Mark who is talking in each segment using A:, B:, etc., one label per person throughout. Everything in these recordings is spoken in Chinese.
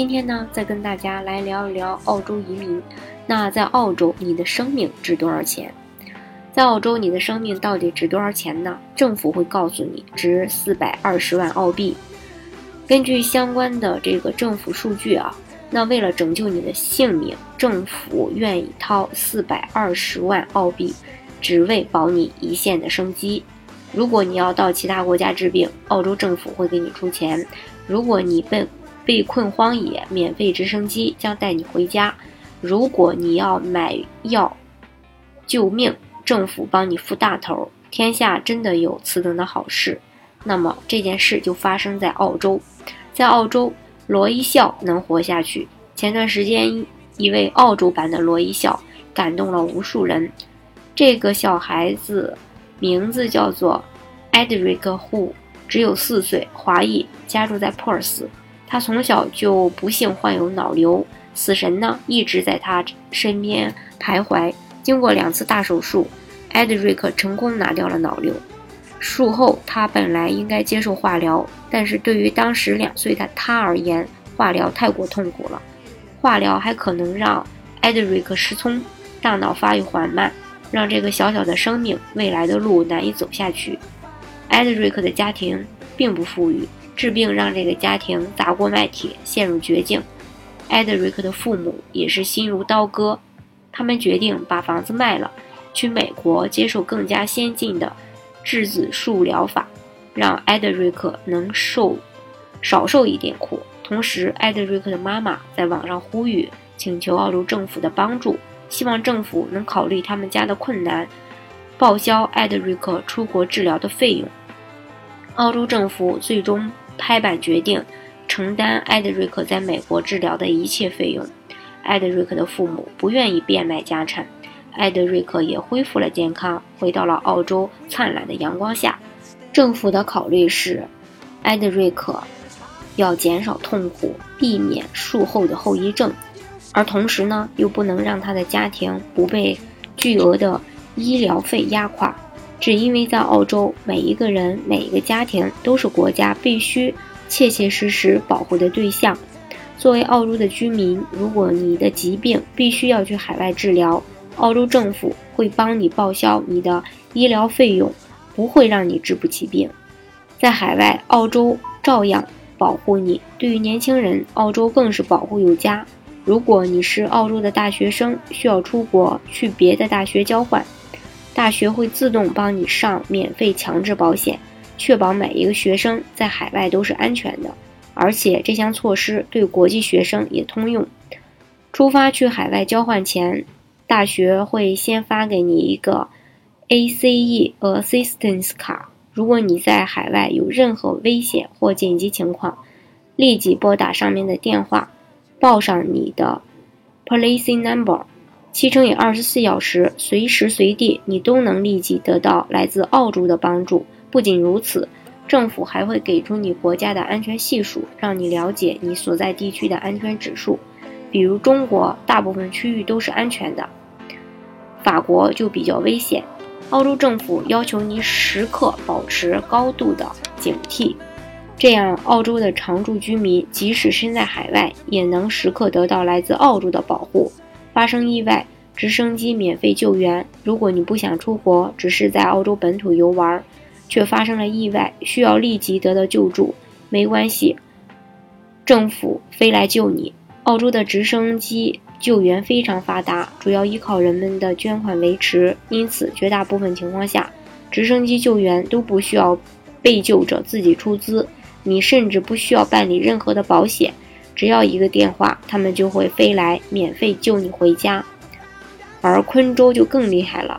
A: 今天呢，再跟大家来聊一聊澳洲移民。那在澳洲，你的生命值多少钱？在澳洲，你的生命到底值多少钱呢？政府会告诉你，值四百二十万澳币。根据相关的这个政府数据啊，那为了拯救你的性命，政府愿意掏四百二十万澳币，只为保你一线的生机。如果你要到其他国家治病，澳洲政府会给你出钱。如果你被被困荒野，免费直升机将带你回家。如果你要买药救命，政府帮你付大头。天下真的有此等的好事，那么这件事就发生在澳洲。在澳洲，罗伊笑能活下去。前段时间，一位澳洲版的罗伊笑感动了无数人。这个小孩子名字叫做 Edric Hu，只有四岁，华裔，家住在珀斯。他从小就不幸患有脑瘤，死神呢一直在他身边徘徊。经过两次大手术，艾德瑞克成功拿掉了脑瘤。术后，他本来应该接受化疗，但是对于当时两岁的他而言，化疗太过痛苦了。化疗还可能让艾德瑞克失聪，大脑发育缓慢，让这个小小的生命未来的路难以走下去。艾德瑞克的家庭并不富裕。治病让这个家庭砸锅卖铁，陷入绝境。艾德瑞克的父母也是心如刀割，他们决定把房子卖了，去美国接受更加先进的质子术疗法，让艾德瑞克能受少受一点苦。同时，艾德瑞克的妈妈在网上呼吁，请求澳洲政府的帮助，希望政府能考虑他们家的困难，报销艾德瑞克出国治疗的费用。澳洲政府最终。拍板决定承担艾德瑞克在美国治疗的一切费用。艾德瑞克的父母不愿意变卖家产，艾德瑞克也恢复了健康，回到了澳洲灿烂的阳光下。政府的考虑是，艾德瑞克要减少痛苦，避免术后的后遗症，而同时呢，又不能让他的家庭不被巨额的医疗费压垮。只因为在澳洲，每一个人、每一个家庭都是国家必须切切实实保护的对象。作为澳洲的居民，如果你的疾病必须要去海外治疗，澳洲政府会帮你报销你的医疗费用，不会让你治不起病。在海外，澳洲照样保护你。对于年轻人，澳洲更是保护有加。如果你是澳洲的大学生，需要出国去别的大学交换。大学会自动帮你上免费强制保险，确保每一个学生在海外都是安全的。而且这项措施对国际学生也通用。出发去海外交换前，大学会先发给你一个 ACE Assistance 卡。如果你在海外有任何危险或紧急情况，立即拨打上面的电话，报上你的 Policy Number。七乘以二十四小时，随时随地，你都能立即得到来自澳洲的帮助。不仅如此，政府还会给出你国家的安全系数，让你了解你所在地区的安全指数。比如中国，大部分区域都是安全的，法国就比较危险。澳洲政府要求你时刻保持高度的警惕，这样澳洲的常住居民即使身在海外，也能时刻得到来自澳洲的保护。发生意外，直升机免费救援。如果你不想出国，只是在澳洲本土游玩，却发生了意外，需要立即得到救助，没关系，政府飞来救你。澳洲的直升机救援非常发达，主要依靠人们的捐款维持，因此绝大部分情况下，直升机救援都不需要被救者自己出资，你甚至不需要办理任何的保险。只要一个电话，他们就会飞来免费救你回家。而昆州就更厉害了，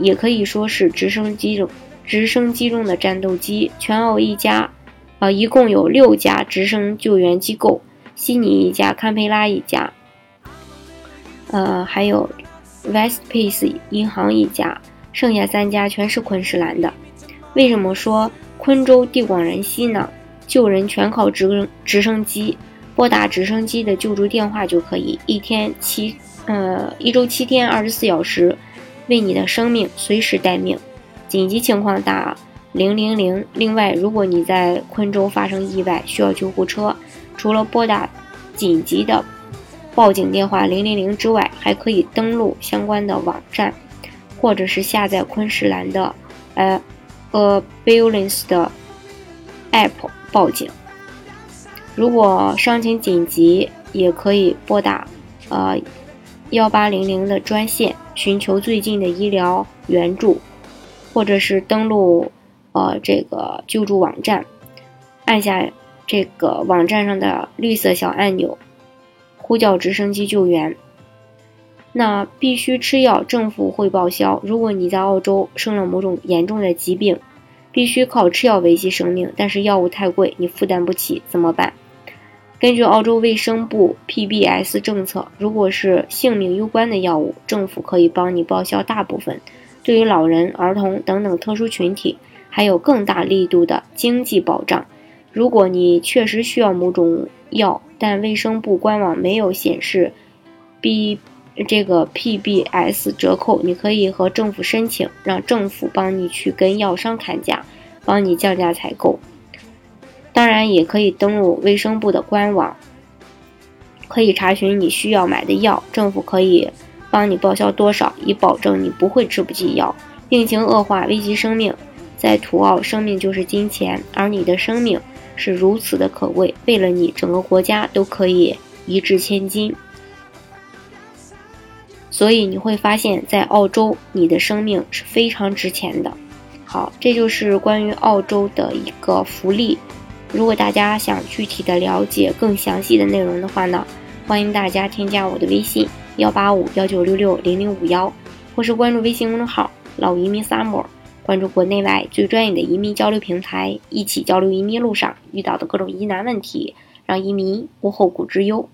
A: 也可以说是直升机中直升机中的战斗机。全澳一家呃，一共有六家直升救援机构，悉尼一家，堪培拉一家，呃，还有 Westpac 银行一家，剩下三家全是昆士兰的。为什么说昆州地广人稀呢？救人全靠直升直升机，拨打直升机的救助电话就可以，一天七呃一周七天二十四小时，为你的生命随时待命。紧急情况打零零零。另外，如果你在昆州发生意外需要救护车，除了拨打紧急的报警电话零零零之外，还可以登录相关的网站，或者是下载昆士兰的呃 a b u l a n c e 的 app 报警。如果伤情紧急，也可以拨打呃幺八零零的专线，寻求最近的医疗援助。或者是登录，呃，这个救助网站，按下这个网站上的绿色小按钮，呼叫直升机救援。那必须吃药，政府会报销。如果你在澳洲生了某种严重的疾病，必须靠吃药维系生命，但是药物太贵，你负担不起，怎么办？根据澳洲卫生部 PBS 政策，如果是性命攸关的药物，政府可以帮你报销大部分。对于老人、儿童等等特殊群体，还有更大力度的经济保障。如果你确实需要某种药，但卫生部官网没有显示 B 这个 PBS 折扣，你可以和政府申请，让政府帮你去跟药商砍价，帮你降价采购。当然，也可以登录卫生部的官网，可以查询你需要买的药，政府可以。帮你报销多少，以保证你不会吃不起药。病情恶化，危及生命，在土澳，生命就是金钱，而你的生命是如此的可贵，为了你，整个国家都可以一掷千金。所以你会发现在澳洲，你的生命是非常值钱的。好，这就是关于澳洲的一个福利。如果大家想具体的了解更详细的内容的话呢，欢迎大家添加我的微信。幺八五幺九六六零零五幺，或是关注微信公众号“老移民 summer”，关注国内外最专业的移民交流平台，一起交流移民路上遇到的各种疑难问题，让移民无后顾之忧。